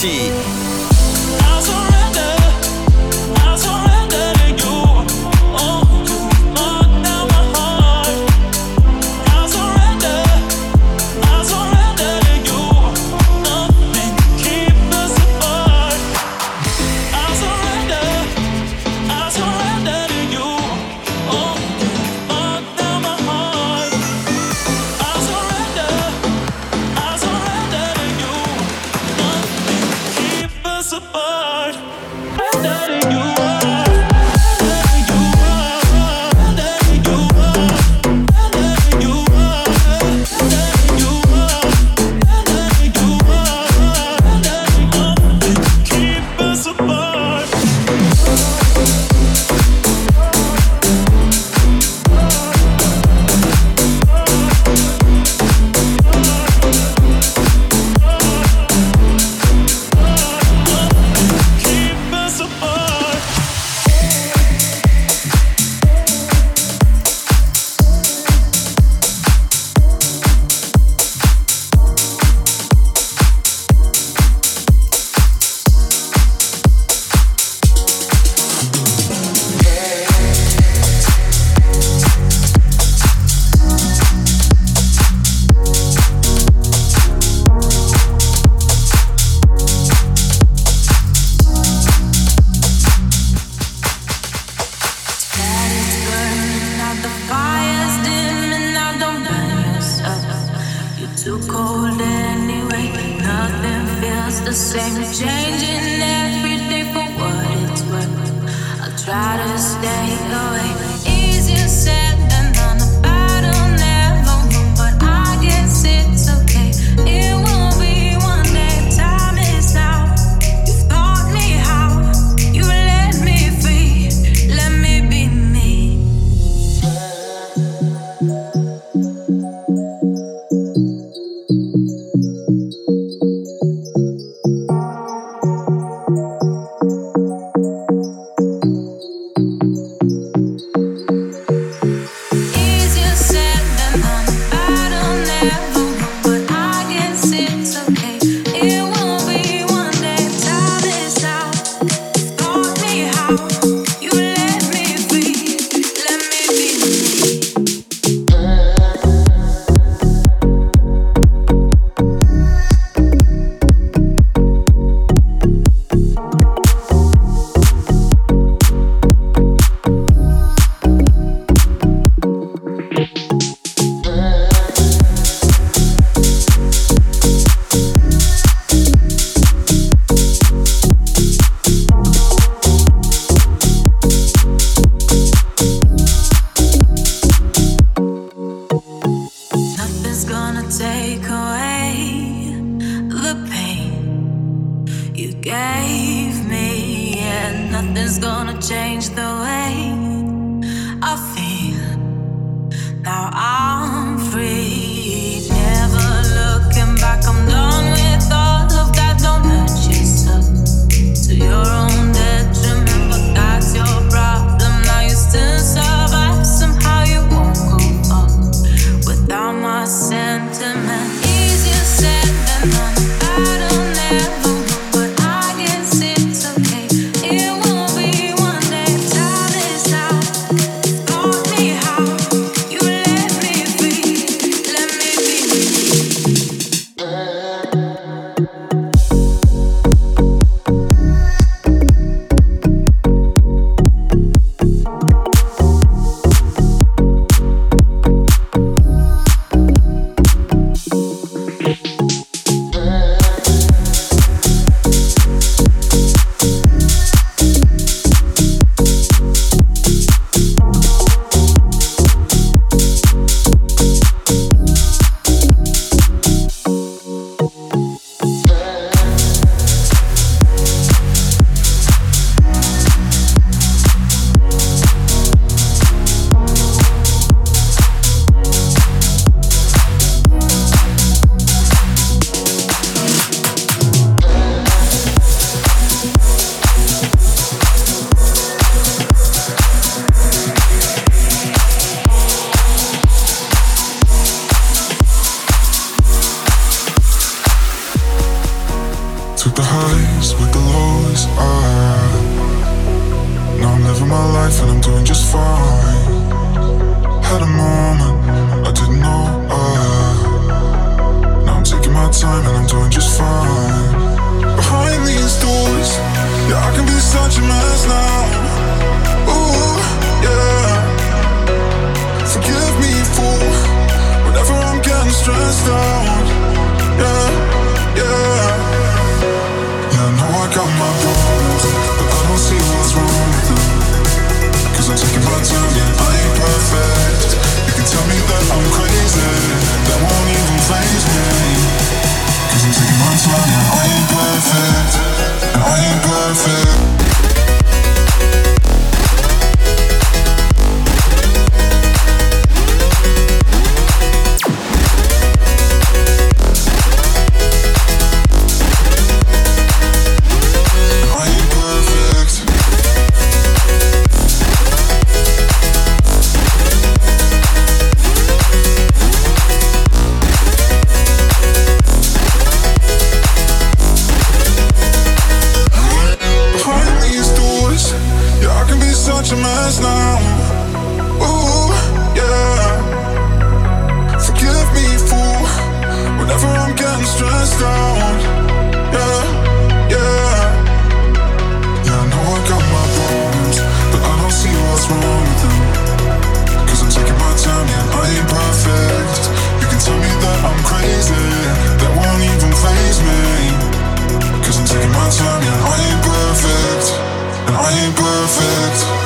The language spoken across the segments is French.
Sur Hit Party.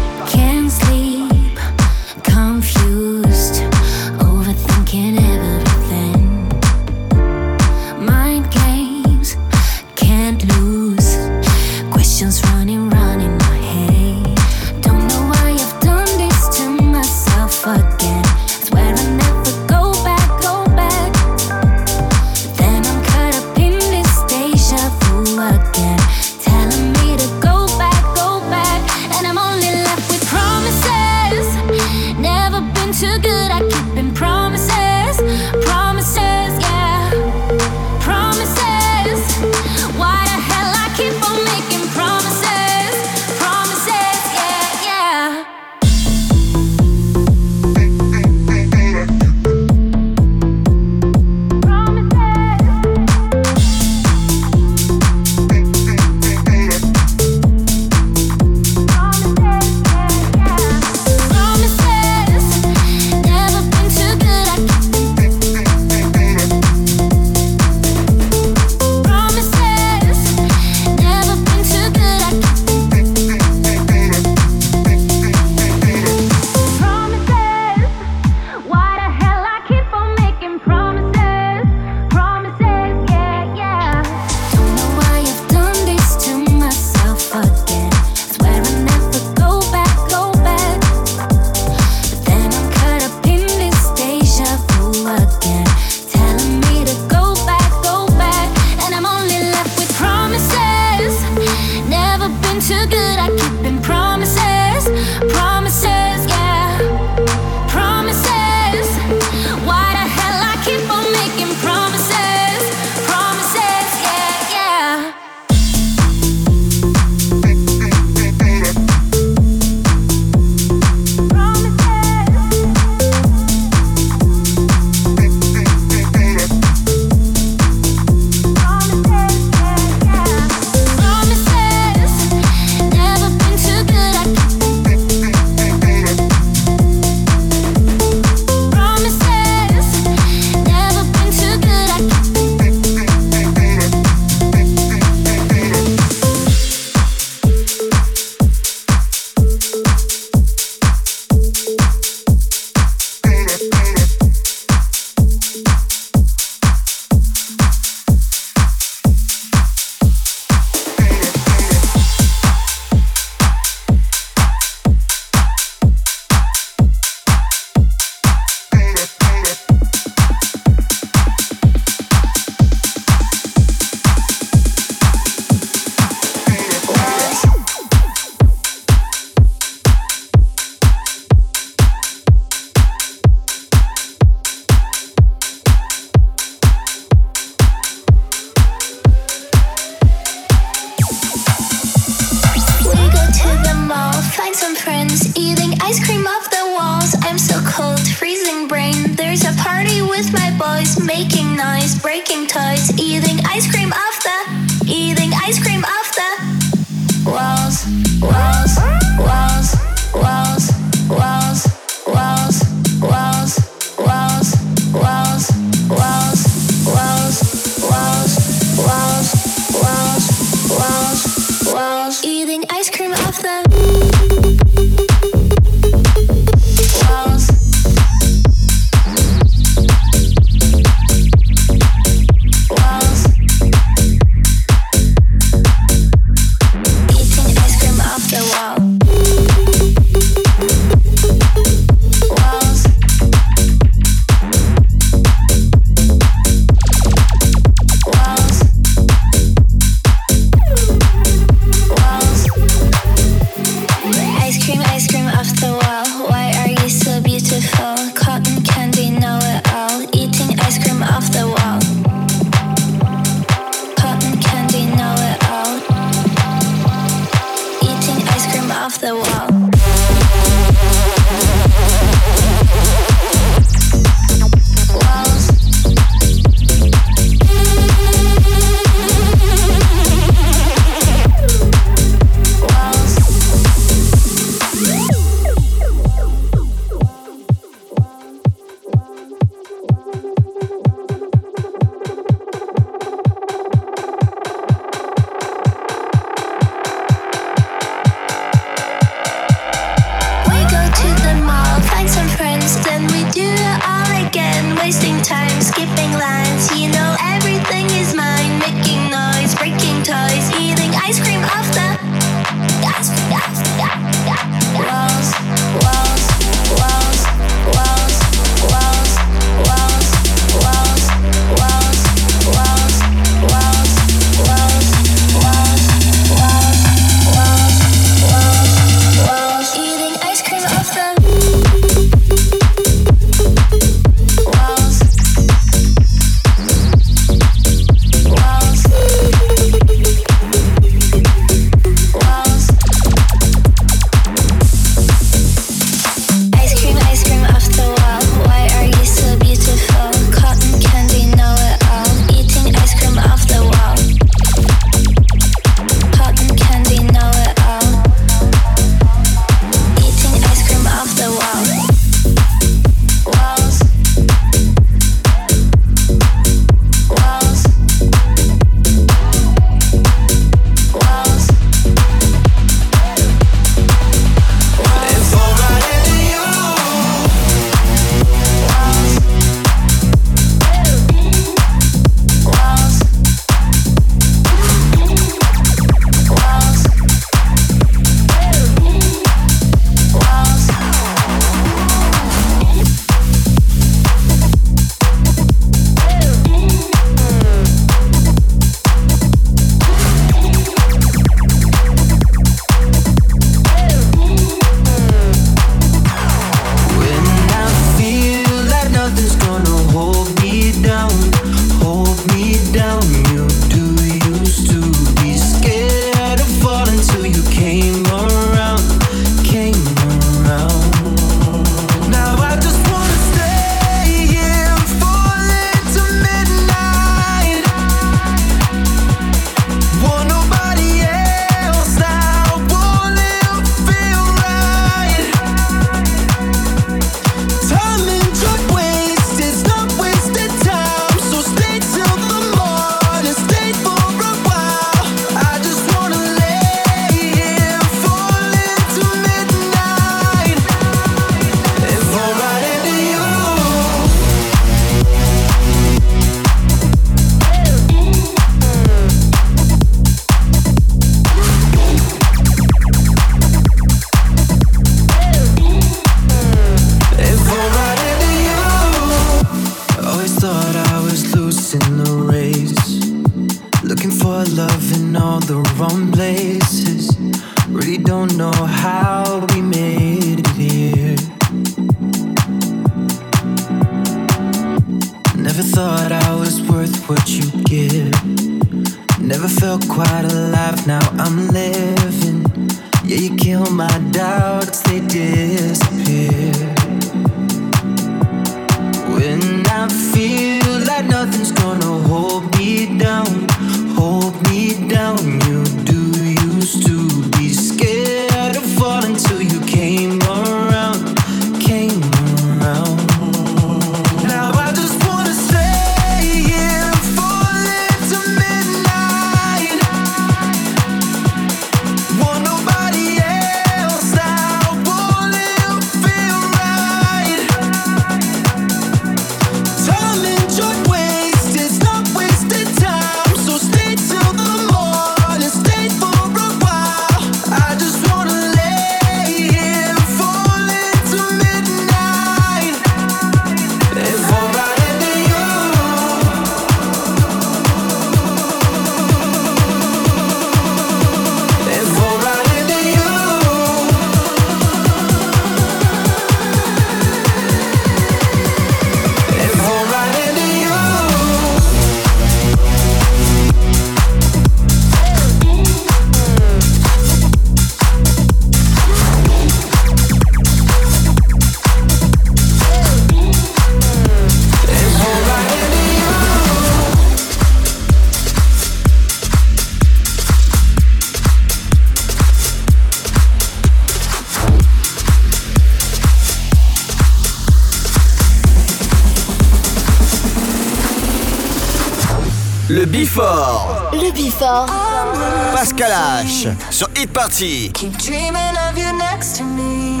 Kalash sur Hit Party. Keep dreaming of you next to me.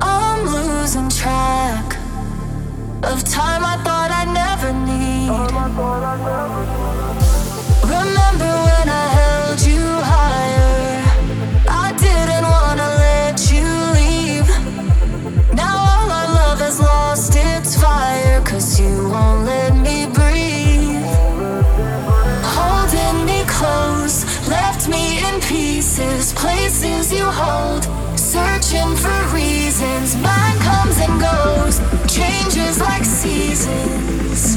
I'm losing track of time I thought I'd never need. places you hold, searching for reasons. Mine comes and goes, changes like seasons.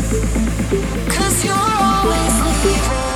Cause you're always leaving.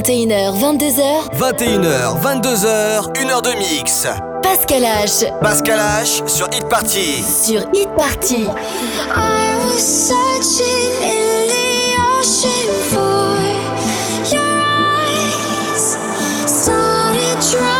21h, 22h. 21h, 22h, 1 heure de mix. Pascal H. Pascal H sur Hit Party. Sur Hit Party. I was searching in the ocean for your eyes. Started